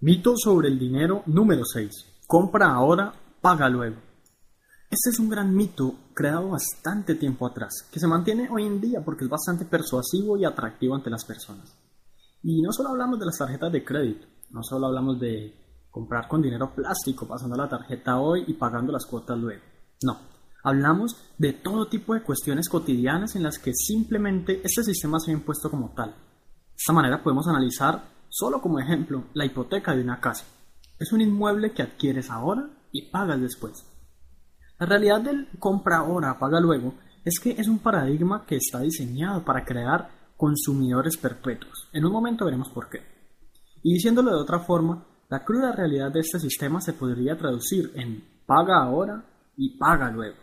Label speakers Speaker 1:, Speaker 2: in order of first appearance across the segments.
Speaker 1: Mito sobre el dinero número 6. Compra ahora, paga luego. Este es un gran mito creado bastante tiempo atrás, que se mantiene hoy en día porque es bastante persuasivo y atractivo ante las personas. Y no solo hablamos de las tarjetas de crédito, no solo hablamos de comprar con dinero plástico, pasando la tarjeta hoy y pagando las cuotas luego. No, hablamos de todo tipo de cuestiones cotidianas en las que simplemente este sistema se ha impuesto como tal. De esta manera podemos analizar Solo como ejemplo, la hipoteca de una casa. Es un inmueble que adquieres ahora y pagas después. La realidad del compra ahora, paga luego, es que es un paradigma que está diseñado para crear consumidores perpetuos. En un momento veremos por qué. Y diciéndolo de otra forma, la cruda realidad de este sistema se podría traducir en paga ahora y paga luego.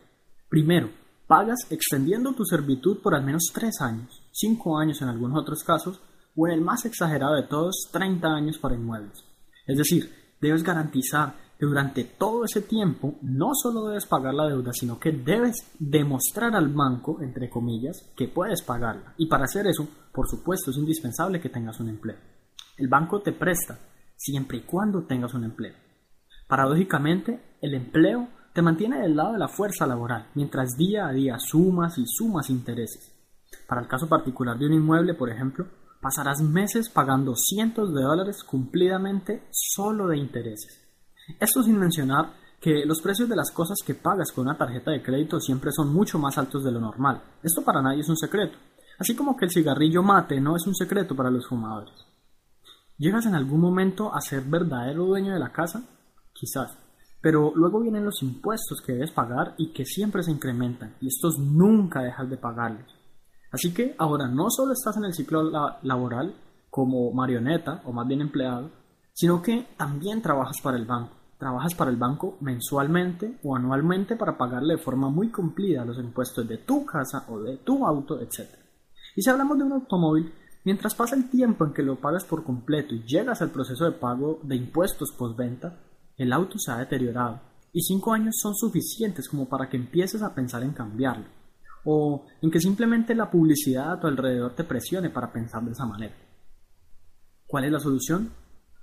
Speaker 1: Primero, pagas extendiendo tu servitud por al menos tres años, cinco años en algunos otros casos, o el más exagerado de todos, 30 años para inmuebles. Es decir, debes garantizar que durante todo ese tiempo no solo debes pagar la deuda, sino que debes demostrar al banco, entre comillas, que puedes pagarla. Y para hacer eso, por supuesto, es indispensable que tengas un empleo. El banco te presta siempre y cuando tengas un empleo. Paradójicamente, el empleo te mantiene del lado de la fuerza laboral, mientras día a día sumas y sumas intereses. Para el caso particular de un inmueble, por ejemplo, pasarás meses pagando cientos de dólares cumplidamente solo de intereses. Esto sin mencionar que los precios de las cosas que pagas con una tarjeta de crédito siempre son mucho más altos de lo normal. Esto para nadie es un secreto. Así como que el cigarrillo mate no es un secreto para los fumadores. ¿Llegas en algún momento a ser verdadero dueño de la casa? Quizás. Pero luego vienen los impuestos que debes pagar y que siempre se incrementan, y estos nunca dejas de pagarlos. Así que ahora no solo estás en el ciclo laboral como marioneta o más bien empleado, sino que también trabajas para el banco. Trabajas para el banco mensualmente o anualmente para pagarle de forma muy cumplida los impuestos de tu casa o de tu auto, etc. Y si hablamos de un automóvil, mientras pasa el tiempo en que lo pagas por completo y llegas al proceso de pago de impuestos postventa, el auto se ha deteriorado y cinco años son suficientes como para que empieces a pensar en cambiarlo o en que simplemente la publicidad a tu alrededor te presione para pensar de esa manera. ¿Cuál es la solución?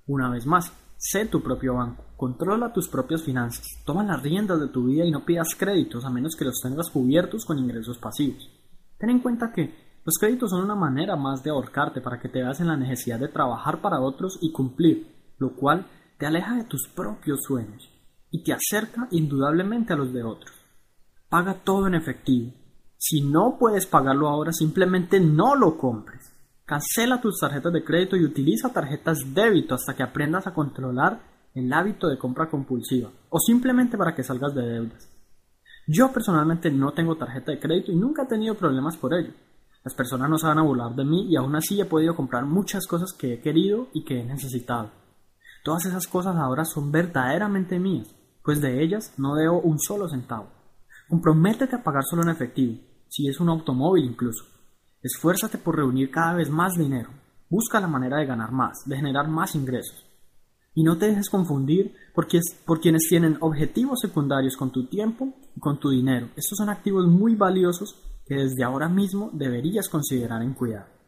Speaker 1: Una vez más, sé tu propio banco, controla tus propias finanzas, toma las riendas de tu vida y no pidas créditos a menos que los tengas cubiertos con ingresos pasivos. Ten en cuenta que los créditos son una manera más de ahorcarte para que te veas en la necesidad de trabajar para otros y cumplir, lo cual te aleja de tus propios sueños y te acerca indudablemente a los de otros. Paga todo en efectivo, si no puedes pagarlo ahora, simplemente no lo compres. Cancela tus tarjetas de crédito y utiliza tarjetas débito hasta que aprendas a controlar el hábito de compra compulsiva o simplemente para que salgas de deudas. Yo personalmente no tengo tarjeta de crédito y nunca he tenido problemas por ello. Las personas no a burlar de mí y aún así he podido comprar muchas cosas que he querido y que he necesitado. Todas esas cosas ahora son verdaderamente mías, pues de ellas no debo un solo centavo. Comprométete a pagar solo en efectivo si es un automóvil incluso. Esfuérzate por reunir cada vez más dinero. Busca la manera de ganar más, de generar más ingresos. Y no te dejes confundir porque por quienes tienen objetivos secundarios con tu tiempo y con tu dinero. Estos son activos muy valiosos que desde ahora mismo deberías considerar en cuidado.